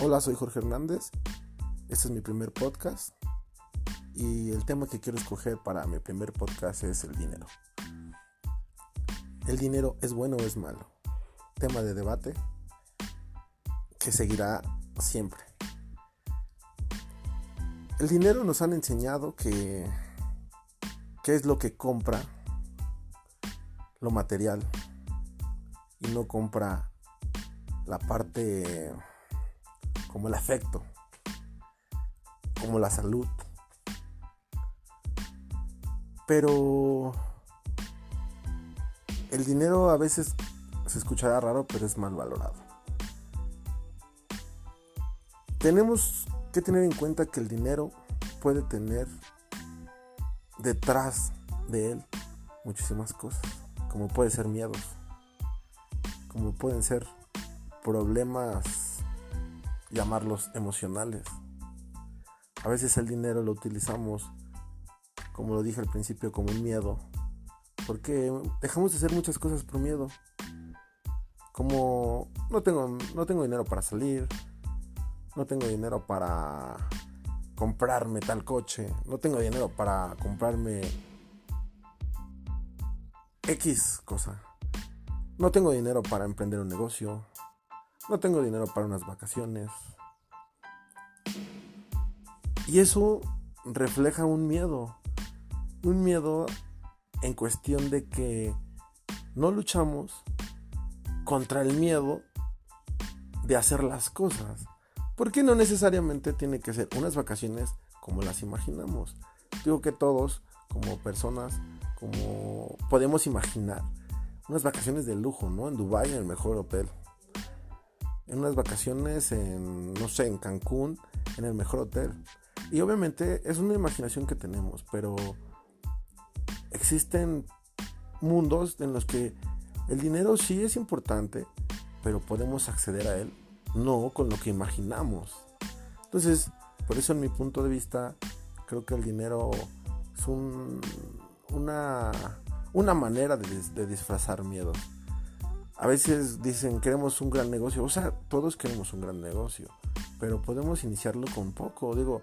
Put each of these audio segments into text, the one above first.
Hola, soy Jorge Hernández. Este es mi primer podcast. Y el tema que quiero escoger para mi primer podcast es el dinero. ¿El dinero es bueno o es malo? Tema de debate que seguirá siempre. El dinero nos han enseñado que qué es lo que compra lo material y no compra la parte como el afecto, como la salud. Pero el dinero a veces se escuchará raro, pero es mal valorado. Tenemos que tener en cuenta que el dinero puede tener detrás de él muchísimas cosas, como puede ser miedos, como pueden ser problemas llamarlos emocionales. A veces el dinero lo utilizamos, como lo dije al principio, como un miedo, porque dejamos de hacer muchas cosas por miedo. Como no tengo, no tengo dinero para salir, no tengo dinero para comprarme tal coche, no tengo dinero para comprarme X cosa. No tengo dinero para emprender un negocio, no tengo dinero para unas vacaciones. Y eso refleja un miedo. Un miedo en cuestión de que no luchamos contra el miedo de hacer las cosas. Porque no necesariamente tiene que ser unas vacaciones como las imaginamos. Digo que todos, como personas, como podemos imaginar unas vacaciones de lujo, ¿no? En Dubai, en el mejor hotel en unas vacaciones en, no sé, en Cancún, en el mejor hotel. Y obviamente es una imaginación que tenemos, pero existen mundos en los que el dinero sí es importante, pero podemos acceder a él no con lo que imaginamos. Entonces, por eso en mi punto de vista, creo que el dinero es una, una manera de, de disfrazar miedos a veces dicen queremos un gran negocio, o sea, todos queremos un gran negocio, pero podemos iniciarlo con poco, digo,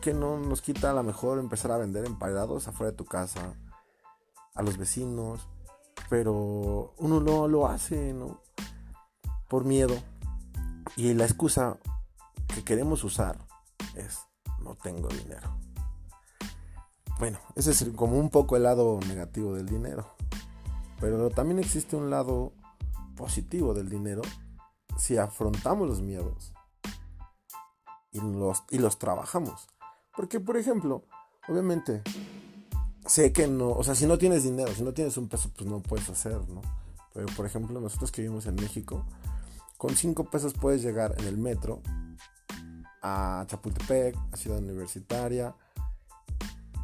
que no nos quita a lo mejor empezar a vender emparedados afuera de tu casa, a los vecinos, pero uno no lo hace, ¿no? Por miedo. Y la excusa que queremos usar es no tengo dinero. Bueno, ese es como un poco el lado negativo del dinero. Pero también existe un lado positivo del dinero si afrontamos los miedos y los, y los trabajamos. Porque, por ejemplo, obviamente, sé que no, o sea, si no tienes dinero, si no tienes un peso, pues no puedes hacer, ¿no? Pero, por ejemplo, nosotros que vivimos en México, con 5 pesos puedes llegar en el metro a Chapultepec, a Ciudad Universitaria,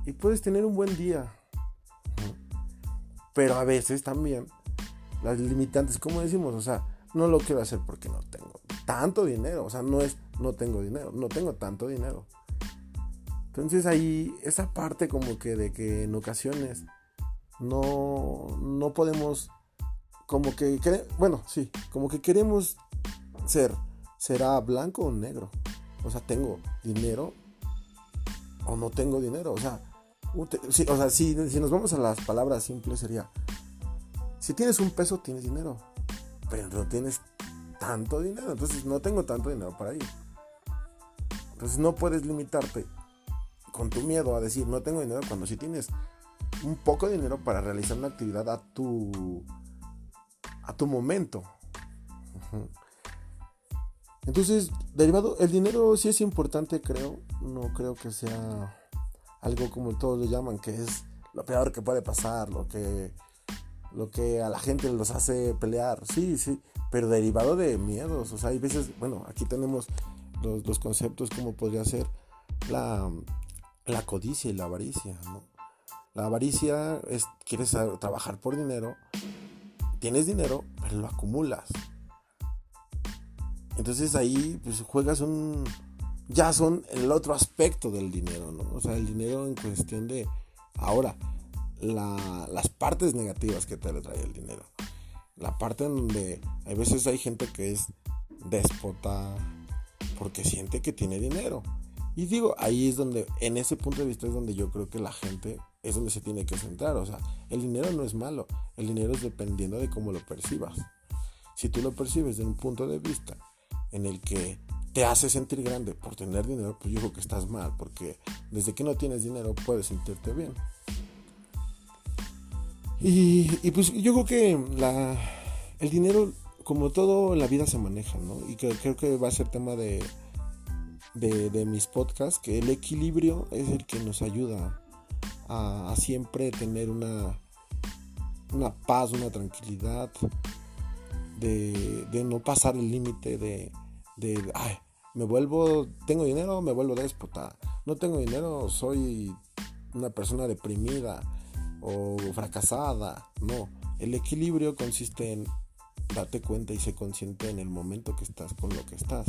y puedes tener un buen día, pero a veces también las limitantes, como decimos, o sea, no lo quiero hacer porque no tengo tanto dinero. O sea, no es no tengo dinero, no tengo tanto dinero. Entonces ahí esa parte como que de que en ocasiones no, no podemos, como que, bueno, sí, como que queremos ser, será blanco o negro. O sea, tengo dinero o no tengo dinero. O sea, o sea, si, si nos vamos a las palabras simples sería, si tienes un peso tienes dinero, pero no tienes tanto dinero, entonces no tengo tanto dinero para ir. Entonces no puedes limitarte con tu miedo a decir no tengo dinero cuando si tienes un poco de dinero para realizar una actividad a tu a tu momento. Entonces, derivado, el dinero sí es importante, creo. No creo que sea algo como todos le llaman, que es lo peor que puede pasar, lo que, lo que a la gente los hace pelear. Sí, sí, pero derivado de miedos. O sea, hay veces, bueno, aquí tenemos los, conceptos como podría ser la, la codicia y la avaricia, ¿no? La avaricia es, quieres trabajar por dinero, tienes dinero, pero lo acumulas. Entonces ahí pues juegas un, ya son el otro aspecto del dinero, ¿no? O sea, el dinero en cuestión de ahora, las partes negativas que te trae el dinero. La parte en donde a veces hay gente que es déspota, porque siente que tiene dinero. Y digo, ahí es donde, en ese punto de vista es donde yo creo que la gente es donde se tiene que centrar. O sea, el dinero no es malo, el dinero es dependiendo de cómo lo percibas. Si tú lo percibes de un punto de vista en el que te hace sentir grande por tener dinero, pues yo creo que estás mal, porque desde que no tienes dinero puedes sentirte bien. Y, pues yo creo que la, el dinero, como todo en la vida se maneja, ¿no? Y creo que va a ser tema de, de, mis podcasts, que el equilibrio es el que nos ayuda a, siempre tener una, una paz, una tranquilidad, de no pasar el límite de, de, ay, me vuelvo, tengo dinero, me vuelvo déspota, no tengo dinero, soy una persona deprimida o fracasada, no, el equilibrio consiste en darte cuenta y ser consciente en el momento que estás con lo que estás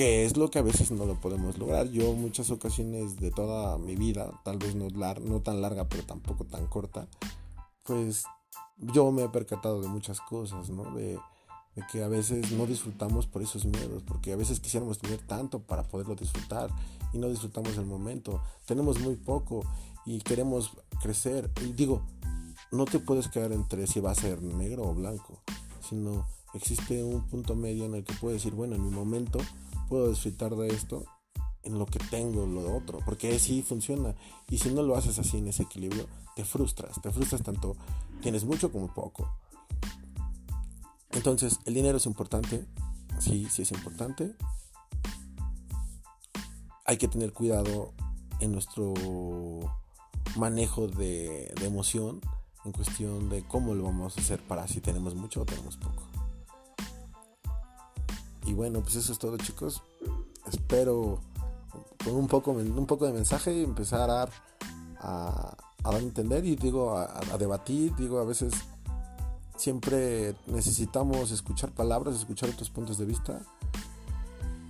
que es lo que a veces no lo podemos lograr. Yo muchas ocasiones de toda mi vida, tal vez no, no tan larga, pero tampoco tan corta, pues yo me he percatado de muchas cosas, ¿no? De, de, que a veces no disfrutamos por esos miedos, porque a veces quisiéramos tener tanto para poderlo disfrutar y no disfrutamos el momento. Tenemos muy poco y queremos crecer. Y digo, no te puedes quedar entre si va a ser negro o blanco, sino existe un punto medio en el que puedes decir, bueno, en mi momento puedo disfrutar de esto en lo que tengo, lo de otro, porque sí funciona. Y si no lo haces así en ese equilibrio, te frustras, te frustras tanto, tienes mucho como poco. Entonces, el dinero es importante, sí, sí es importante. Hay que tener cuidado en nuestro manejo de, emoción, en cuestión de cómo lo vamos a hacer para si tenemos mucho o tenemos poco. Y bueno, pues eso es todo chicos. Espero con un poco, un poco de mensaje empezar a a, dar a entender y digo a, debatir. Digo, a veces siempre necesitamos escuchar palabras, escuchar otros puntos de vista.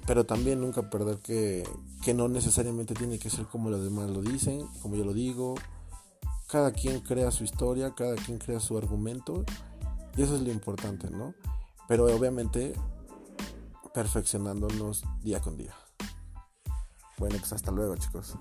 Pero también nunca perder que, que no necesariamente tiene que ser como los demás lo dicen, como yo lo digo. Cada quien crea su historia, cada quien crea su argumento. Y eso es lo importante, ¿no? Pero obviamente perfeccionándonos día con día. Bueno, pues hasta luego chicos.